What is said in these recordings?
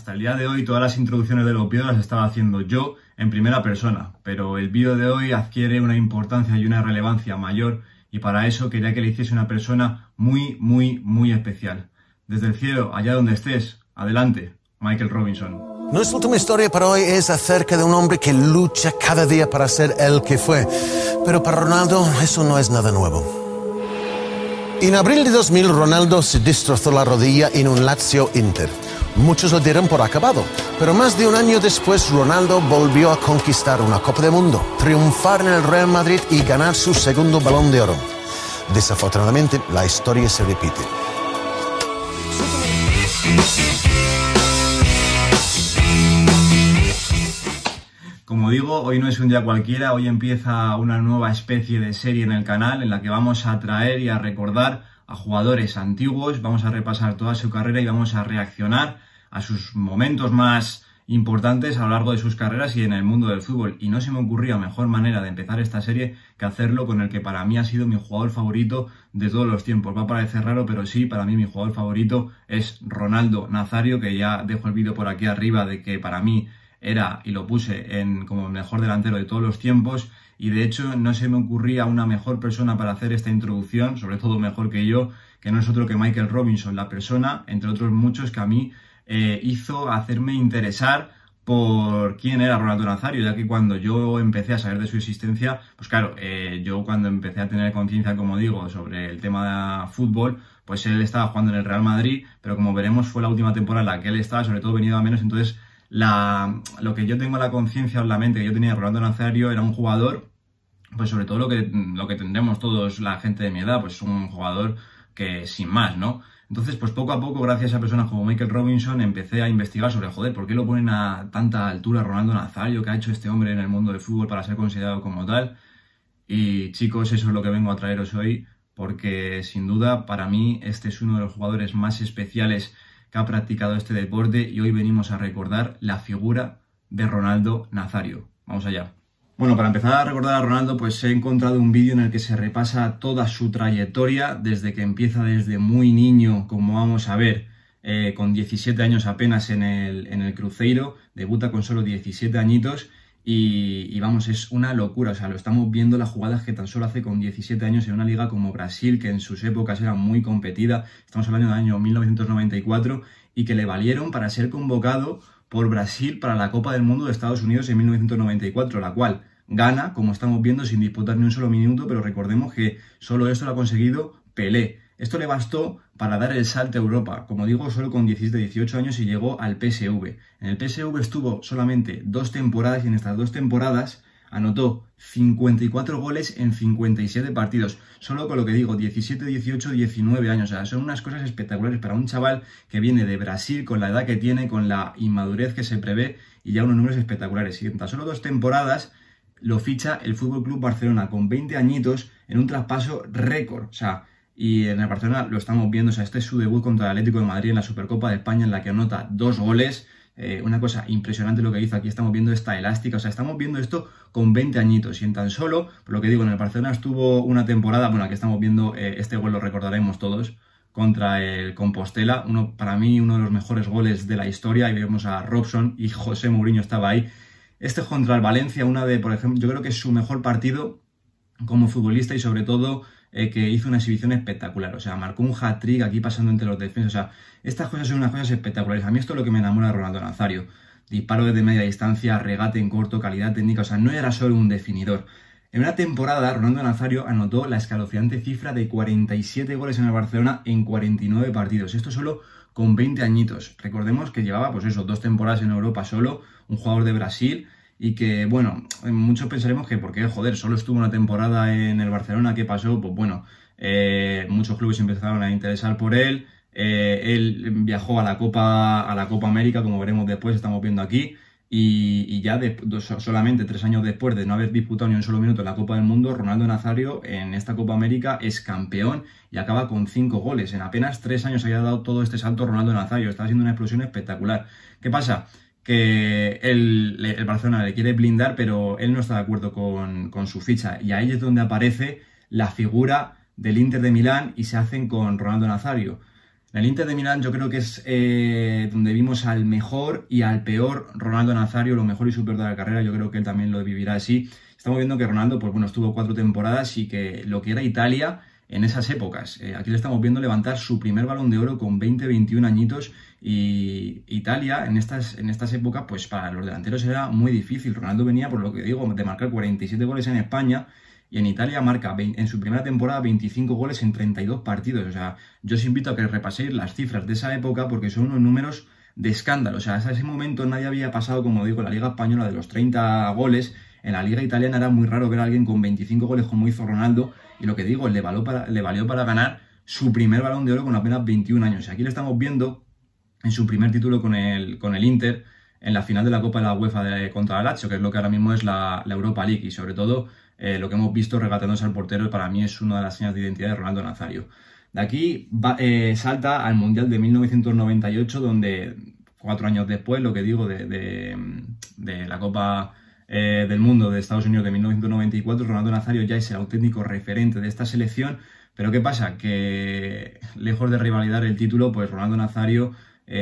Hasta el día de hoy todas las introducciones de los vídeos las estaba haciendo yo en primera persona, pero el vídeo de hoy adquiere una importancia y una relevancia mayor y para eso quería que le hiciese una persona muy, muy, muy especial. Desde el cielo, allá donde estés, adelante, Michael Robinson. Nuestra última historia para hoy es acerca de un hombre que lucha cada día para ser el que fue, pero para Ronaldo eso no es nada nuevo. En abril de 2000 Ronaldo se destrozó la rodilla en un Lazio Inter. Muchos lo dieron por acabado, pero más de un año después Ronaldo volvió a conquistar una Copa del Mundo, triunfar en el Real Madrid y ganar su segundo balón de oro. Desafortunadamente, la historia se repite. Como digo, hoy no es un día cualquiera, hoy empieza una nueva especie de serie en el canal en la que vamos a traer y a recordar a jugadores antiguos, vamos a repasar toda su carrera y vamos a reaccionar a sus momentos más importantes a lo largo de sus carreras y en el mundo del fútbol. Y no se me ocurría mejor manera de empezar esta serie que hacerlo con el que para mí ha sido mi jugador favorito de todos los tiempos. Va a parecer raro, pero sí, para mí mi jugador favorito es Ronaldo Nazario, que ya dejo el vídeo por aquí arriba de que para mí era, y lo puse en como mejor delantero de todos los tiempos, y de hecho no se me ocurría una mejor persona para hacer esta introducción, sobre todo mejor que yo, que no es otro que Michael Robinson, la persona, entre otros muchos, que a mí eh, hizo hacerme interesar por quién era Ronaldo Nazario, ya que cuando yo empecé a saber de su existencia, pues claro, eh, yo cuando empecé a tener conciencia, como digo, sobre el tema de fútbol, pues él estaba jugando en el Real Madrid, pero como veremos fue la última temporada en la que él estaba, sobre todo venido a menos, entonces la, lo que yo tengo la conciencia o la mente que yo tenía de Ronaldo Nazario era un jugador pues sobre todo lo que, lo que tendremos todos la gente de mi edad, pues un jugador que sin más, ¿no? Entonces, pues poco a poco, gracias a personas como Michael Robinson, empecé a investigar sobre, joder, ¿por qué lo ponen a tanta altura Ronaldo Nazario? ¿Qué ha hecho este hombre en el mundo del fútbol para ser considerado como tal? Y chicos, eso es lo que vengo a traeros hoy, porque sin duda, para mí, este es uno de los jugadores más especiales que ha practicado este deporte y hoy venimos a recordar la figura de Ronaldo Nazario. Vamos allá. Bueno, para empezar a recordar a Ronaldo, pues he encontrado un vídeo en el que se repasa toda su trayectoria, desde que empieza desde muy niño, como vamos a ver, eh, con 17 años apenas en el, en el Cruzeiro, debuta con solo 17 añitos y, vamos, es una locura, o sea, lo estamos viendo las jugadas que tan solo hace con 17 años en una liga como Brasil, que en sus épocas era muy competida, estamos hablando del año 1994, y que le valieron para ser convocado por Brasil para la Copa del Mundo de Estados Unidos en 1994, la cual gana, como estamos viendo, sin disputar ni un solo minuto, pero recordemos que solo esto lo ha conseguido Pelé. Esto le bastó para dar el salto a Europa, como digo, solo con 17-18 años y llegó al PSV. En el PSV estuvo solamente dos temporadas y en estas dos temporadas anotó 54 goles en 57 partidos. Solo con lo que digo, 17, 18, 19 años. O sea, son unas cosas espectaculares para un chaval que viene de Brasil con la edad que tiene, con la inmadurez que se prevé y ya unos números espectaculares. Y en tan solo dos temporadas lo ficha el Fútbol Club Barcelona con 20 añitos en un traspaso récord. O sea, y en el Barcelona lo estamos viendo. O sea, este es su debut contra el Atlético de Madrid en la Supercopa de España, en la que anota dos goles. Eh, una cosa impresionante lo que hizo. Aquí estamos viendo esta elástica. O sea, estamos viendo esto con 20 añitos. Y en tan solo, por lo que digo, en el Barcelona estuvo una temporada. Bueno, aquí estamos viendo eh, este gol, lo recordaremos todos contra el Compostela, uno para mí uno de los mejores goles de la historia y vemos a Robson y José Mourinho estaba ahí este contra el Valencia, una de, por ejemplo, yo creo que es su mejor partido como futbolista y sobre todo eh, que hizo una exhibición espectacular. O sea, marcó un hat-trick aquí pasando entre los defensas. O sea, estas cosas son unas cosas espectaculares. A mí esto es lo que me enamora de Ronaldo Nazario. Disparo desde media distancia, regate en corto, calidad técnica. O sea, no era solo un definidor. En una temporada, Ronaldo Nazario anotó la escalofriante cifra de 47 goles en el Barcelona en 49 partidos. Esto solo con 20 añitos. Recordemos que llevaba, pues eso, dos temporadas en Europa solo, un jugador de Brasil, y que, bueno, muchos pensaremos que porque, joder, solo estuvo una temporada en el Barcelona, ¿qué pasó? Pues bueno, eh, muchos clubes empezaron a interesar por él, eh, él viajó a la Copa a la Copa América, como veremos después, estamos viendo aquí, y, ya solamente tres años después de no haber disputado ni un solo minuto en la Copa del Mundo, Ronaldo Nazario en esta Copa América es campeón y acaba con cinco goles. En apenas tres años había dado todo este salto Ronaldo Nazario. Está haciendo una explosión espectacular. ¿Qué pasa? Que el, el Barcelona le quiere blindar, pero él no está de acuerdo con, con su ficha. Y ahí es donde aparece la figura del Inter de Milán y se hacen con Ronaldo Nazario. En el Inter de Milán yo creo que es eh, donde vimos al mejor y al peor Ronaldo Nazario, lo mejor y su peor de la carrera, yo creo que él también lo vivirá así. Estamos viendo que Ronaldo, pues bueno, estuvo cuatro temporadas y que lo que era Italia en esas épocas. Eh, aquí le estamos viendo levantar su primer balón de oro con 20-21 añitos y Italia en estas, en estas épocas, pues para los delanteros era muy difícil. Ronaldo venía, por lo que digo, de marcar 47 goles en España y en Italia marca en su primera temporada 25 goles en 32 partidos. O sea, yo os invito a que repaséis las cifras de esa época porque son unos números de escándalo. O sea, hasta ese momento nadie había pasado, como digo, la Liga Española de los 30 goles. En la Liga Italiana era muy raro ver a alguien con 25 goles como hizo Ronaldo. Y lo que digo, le valió para, le valió para ganar su primer balón de oro con apenas 21 años. Aquí le estamos viendo en su primer título con el, con el Inter en la final de la Copa de la UEFA de, contra el Lazio, que es lo que ahora mismo es la, la Europa League. Y sobre todo eh, lo que hemos visto regateándose al portero para mí es una de las señas de identidad de Ronaldo Nazario. De aquí eh, salta al Mundial de 1998, donde cuatro años después, lo que digo de, la Copa eh, del Mundo de Estados Unidos de 1994, Ronaldo Nazario ya es el auténtico referente de esta selección. Pero ¿qué pasa? Que lejos de rivalidar el título, pues Ronaldo Nazario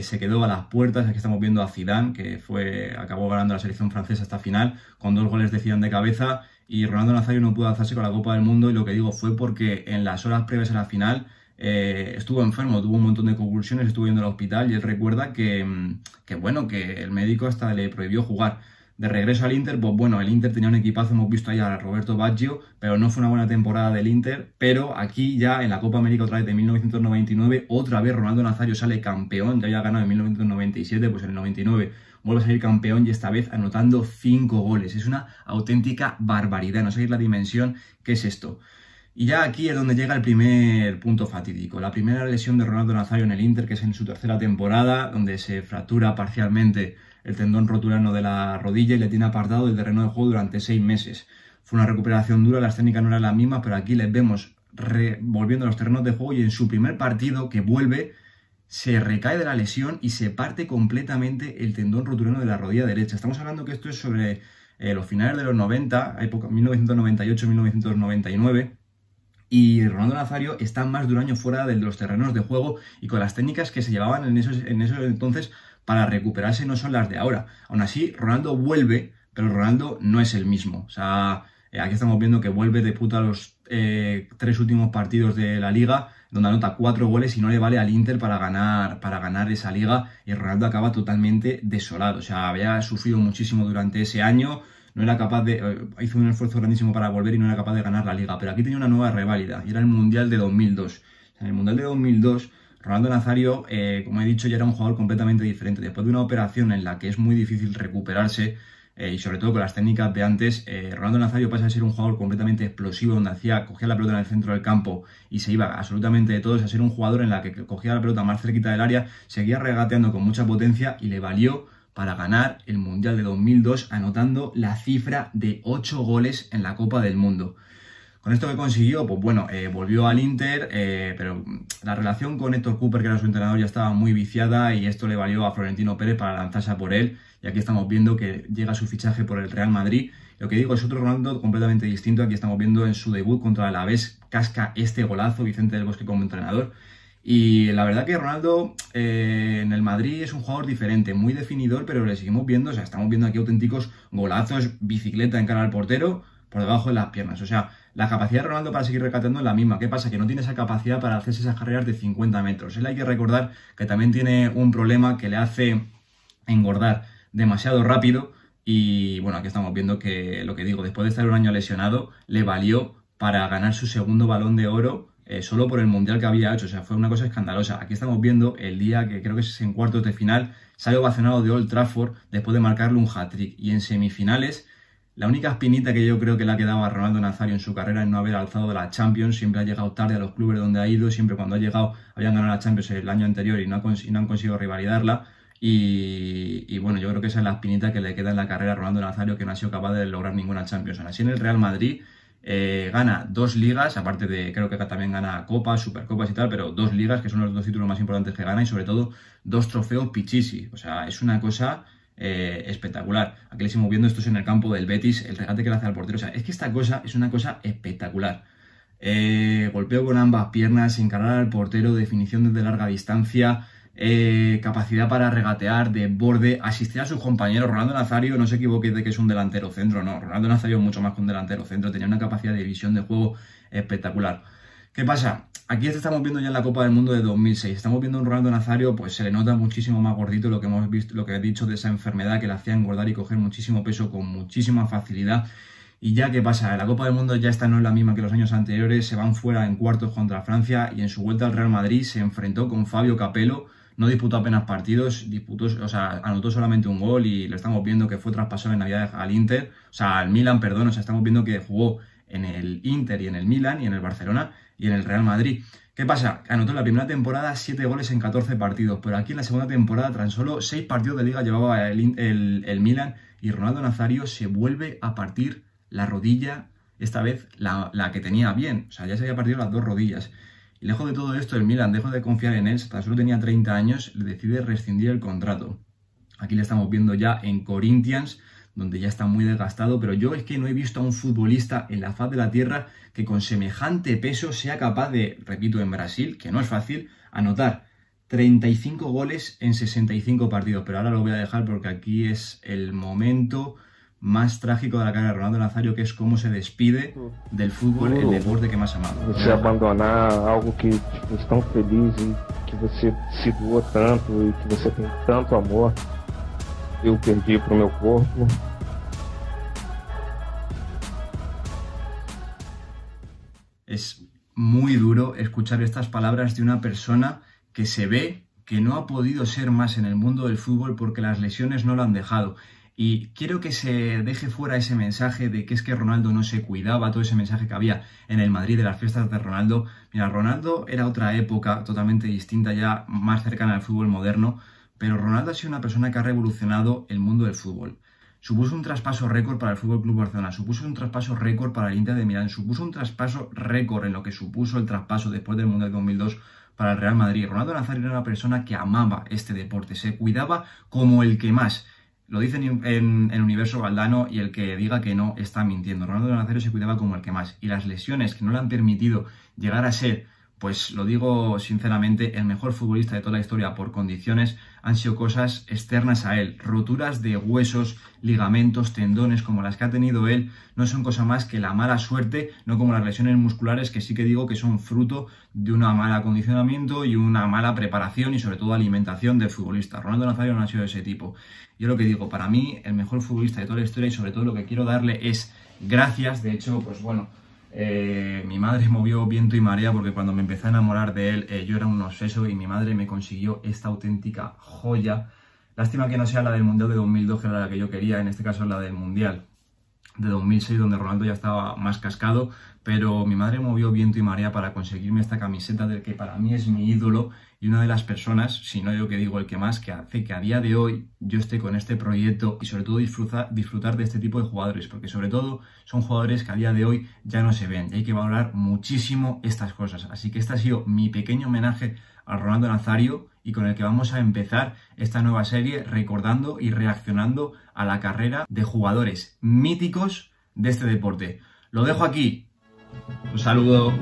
se quedó a las puertas. Aquí estamos viendo a Zidane, que fue, acabó ganando la selección francesa hasta final, con dos goles de Zidane de cabeza y Ronaldo Nazario no pudo alzarse con la Copa del Mundo y lo que digo fue porque en las horas previas a la final eh, estuvo enfermo, tuvo un montón de convulsiones, estuvo yendo al hospital y él recuerda que, mm, que, bueno, que el médico hasta le prohibió jugar. De regreso al Inter, pues bueno, el Inter tenía un equipazo, hemos visto ahí a Roberto Baggio, pero no fue una buena temporada del Inter, pero aquí ya en la Copa América otra vez de 1999, otra vez Ronaldo Nazario sale campeón, ya había ganado en 1997, pues en el 99 vuelve a salir campeón y esta vez anotando 5 goles. Es una auténtica barbaridad, no sabéis la dimensión que es esto. Y ya aquí es donde llega el primer punto fatídico. La primera lesión de Ronaldo Nazario en el Inter, que es en su tercera temporada, donde se fractura parcialmente el tendón rotulano de la rodilla y le tiene apartado del terreno de juego durante seis meses. Fue una recuperación dura, las técnicas no eran las mismas, pero aquí les vemos volviendo a los terrenos de juego y en su primer partido que vuelve se recae de la lesión y se parte completamente el tendón rotulano de la rodilla derecha. Estamos hablando que esto es sobre eh, los finales de los 90, época 1998-1999. Y Ronaldo Nazario está más de un año fuera de los terrenos de juego y con las técnicas que se llevaban en esos, en esos entonces para recuperarse no son las de ahora. Aún así, Ronaldo vuelve, pero Ronaldo no es el mismo. O sea, eh, aquí estamos viendo que vuelve de puta los eh, tres últimos partidos de la liga donde anota cuatro goles y no le vale al Inter para ganar, para ganar esa liga y Ronaldo acaba totalmente desolado. O sea, había sufrido muchísimo durante ese año, no era capaz de. Eh, hizo un esfuerzo grandísimo para volver y no era capaz de ganar la liga. Pero aquí tenía una nueva reválida y era el Mundial de 2002. en el Mundial de 2002. Ronaldo Nazario, eh, como he dicho, ya era un jugador completamente diferente. Después de una operación en la que es muy difícil recuperarse, eh, y sobre todo con las técnicas de antes, eh, Ronaldo Nazario pasa a ser un jugador completamente explosivo, donde hacía, cogía la pelota en el centro del campo y se iba absolutamente de todos, a ser un jugador en la que cogía la pelota más cerquita del área, seguía regateando con mucha potencia y le valió para ganar el Mundial de 2002, anotando la cifra de 8 goles en la Copa del Mundo. Con esto que consiguió, pues bueno, eh, volvió al Inter, pero la relación con Héctor Cooper, que era su entrenador, ya estaba muy viciada y esto le valió a Florentino Pérez para lanzarse por él y aquí estamos viendo que llega su fichaje por el Real Madrid. Lo que digo es otro Ronaldo completamente distinto. Aquí estamos viendo en su debut contra el Alavés casca este golazo, Vicente del Bosque como entrenador. Y la verdad que Ronaldo eh, en el Madrid es un jugador diferente, muy definidor, pero le seguimos viendo, o sea, estamos viendo aquí auténticos golazos, bicicleta en cara al portero, por debajo de las piernas. O sea, la capacidad de Ronaldo para seguir recatando es la misma. ¿Qué pasa? Que no tiene esa capacidad para hacerse esas carreras de 50 metros. Él hay que recordar que también tiene un problema que le hace engordar demasiado rápido y bueno, aquí estamos viendo que lo que digo, después de estar un año lesionado, le valió para ganar su segundo balón de oro eh, solo por el mundial que había hecho, o sea, fue una cosa escandalosa. Aquí estamos viendo el día que creo que es en cuartos de final, sale ovacionado de Old Trafford después de marcarle un hat-trick y en semifinales la única espinita que yo creo que le ha quedado a Ronaldo Nazario en su carrera es no haber alzado la Champions. Siempre ha llegado tarde a los clubes donde ha ido. Siempre cuando ha llegado habían ganado la Champions el año anterior y no, y no han conseguido rivalidarla. Y, bueno, yo creo que esa es la espinita que le queda en la carrera a Ronaldo Nazario, que no ha sido capaz de lograr ninguna Champions. Así en el Real Madrid eh, gana dos ligas, aparte de, creo que también gana copas, supercopas y tal, pero dos ligas, que son los dos títulos más importantes que gana, y sobre todo dos trofeos Pichichi. O sea, es una cosa eh, espectacular. Aquí le estamos viendo, esto es en el campo del Betis, el regate que le hace al portero. O sea, es que esta cosa es una cosa espectacular. eh, golpeo con ambas piernas, encarar al portero, definición desde larga distancia, eh, capacidad para regatear, de borde, asistir a sus compañeros. Ronaldo Nazario, no se equivoque de que es un delantero centro, no. Ronaldo Nazario mucho más que un delantero centro, tenía una capacidad de visión de juego espectacular. ¿Qué pasa? Aquí estamos viendo ya en la Copa del Mundo de 2006. Estamos viendo un Ronaldo Nazario, pues se le nota muchísimo más gordito lo que hemos visto, lo que he dicho de esa enfermedad que le hacía engordar y coger muchísimo peso con muchísima facilidad. Y ya, ¿qué pasa? La Copa del Mundo ya está no es la misma que los años anteriores. Se van fuera en cuartos contra Francia y en su vuelta al Real Madrid se enfrentó con Fabio Capello. No disputó apenas partidos, disputó, o sea, anotó solamente un gol y lo estamos viendo que fue traspasado en Navidad al Inter, o sea, al Milan, perdón, o sea, estamos viendo que jugó en el Inter y en el Milan y en el Barcelona y en el Real Madrid. ¿Qué pasa? Anotó en la primera temporada 7 goles en 14 partidos, pero aquí en la segunda temporada tan solo 6 partidos de liga llevaba el, el, Milan y Ronaldo Nazario se vuelve a partir la rodilla, esta vez la, que tenía bien, o sea, ya se había partido las dos rodillas. Lejos de todo esto, el Milan, dejó de confiar en él, tan solo tenía 30 años, le decide rescindir el contrato. Aquí le estamos viendo ya en Corinthians, donde ya está muy desgastado, pero yo es que no he visto a un futbolista en la faz de la tierra que con semejante peso sea capaz de, repito, en Brasil, que no es fácil, anotar 35 goles en 65 partidos. Pero ahora lo voy a dejar porque aquí es el momento más trágico de la carrera de Ronaldo Nazario, que es cómo se despide del fútbol, el deporte que más amado. Você abandonar algo que es tan feliz y que você se doa tanto y que você tem tanto amor. Eu perdi pro meu corpo. Es muy duro escuchar estas palabras de una persona que se ve que no ha podido ser más en el mundo del fútbol porque las lesiones no lo han dejado. Y quiero que se deje fuera ese mensaje de que es que Ronaldo no se cuidaba, todo ese mensaje que había en el Madrid de las fiestas de Ronaldo. Mira, Ronaldo era otra época totalmente distinta, ya más cercana al fútbol moderno, pero Ronaldo ha sido una persona que ha revolucionado el mundo del fútbol. Supuso un traspaso récord para el Fútbol Club Barcelona, supuso un traspaso récord para el Inter de Milán, supuso un traspaso récord en lo que supuso el traspaso después del Mundial 2002 para el Real Madrid. Ronaldo Nazario era una persona que amaba este deporte, se cuidaba como el que más. Lo dicen en, el universo Valdano y el que diga que no está mintiendo. Ronaldo Nazario se cuidaba como el que más. Y las lesiones que no le han permitido llegar a ser pues lo digo sinceramente, el mejor futbolista de toda la historia por condiciones han sido cosas externas a él. Roturas de huesos, ligamentos, tendones como las que ha tenido él, no son cosa más que la mala suerte, no como las lesiones musculares que sí que digo que son fruto de una mala acondicionamiento y una mala preparación y sobre todo alimentación del futbolista. Ronaldo Nazario no ha sido de ese tipo. Yo lo que digo, para mí el mejor futbolista de toda la historia y sobre todo lo que quiero darle es gracias, de hecho, pues bueno, eh, mi madre movió viento y marea porque cuando me empecé a enamorar de él eh, yo era un obseso y mi madre me consiguió esta auténtica joya. Lástima que no sea la del Mundial de 2002 que era la que yo quería, en este caso la del Mundial de 2006 donde Ronaldo ya estaba más cascado, pero mi madre movió viento y marea para conseguirme esta camiseta del que para mí es mi ídolo y una de las personas, si no yo que digo el que más, que hace que a día de hoy yo esté con este proyecto y sobre todo disfrutar, disfrutar de este tipo de jugadores, porque sobre todo son jugadores que a día de hoy ya no se ven y hay que valorar muchísimo estas cosas. Así que este ha sido mi pequeño homenaje a Ronaldo Nazario y con el que vamos a empezar esta nueva serie recordando y reaccionando a la carrera de jugadores míticos de este deporte. Lo dejo aquí. Un saludo.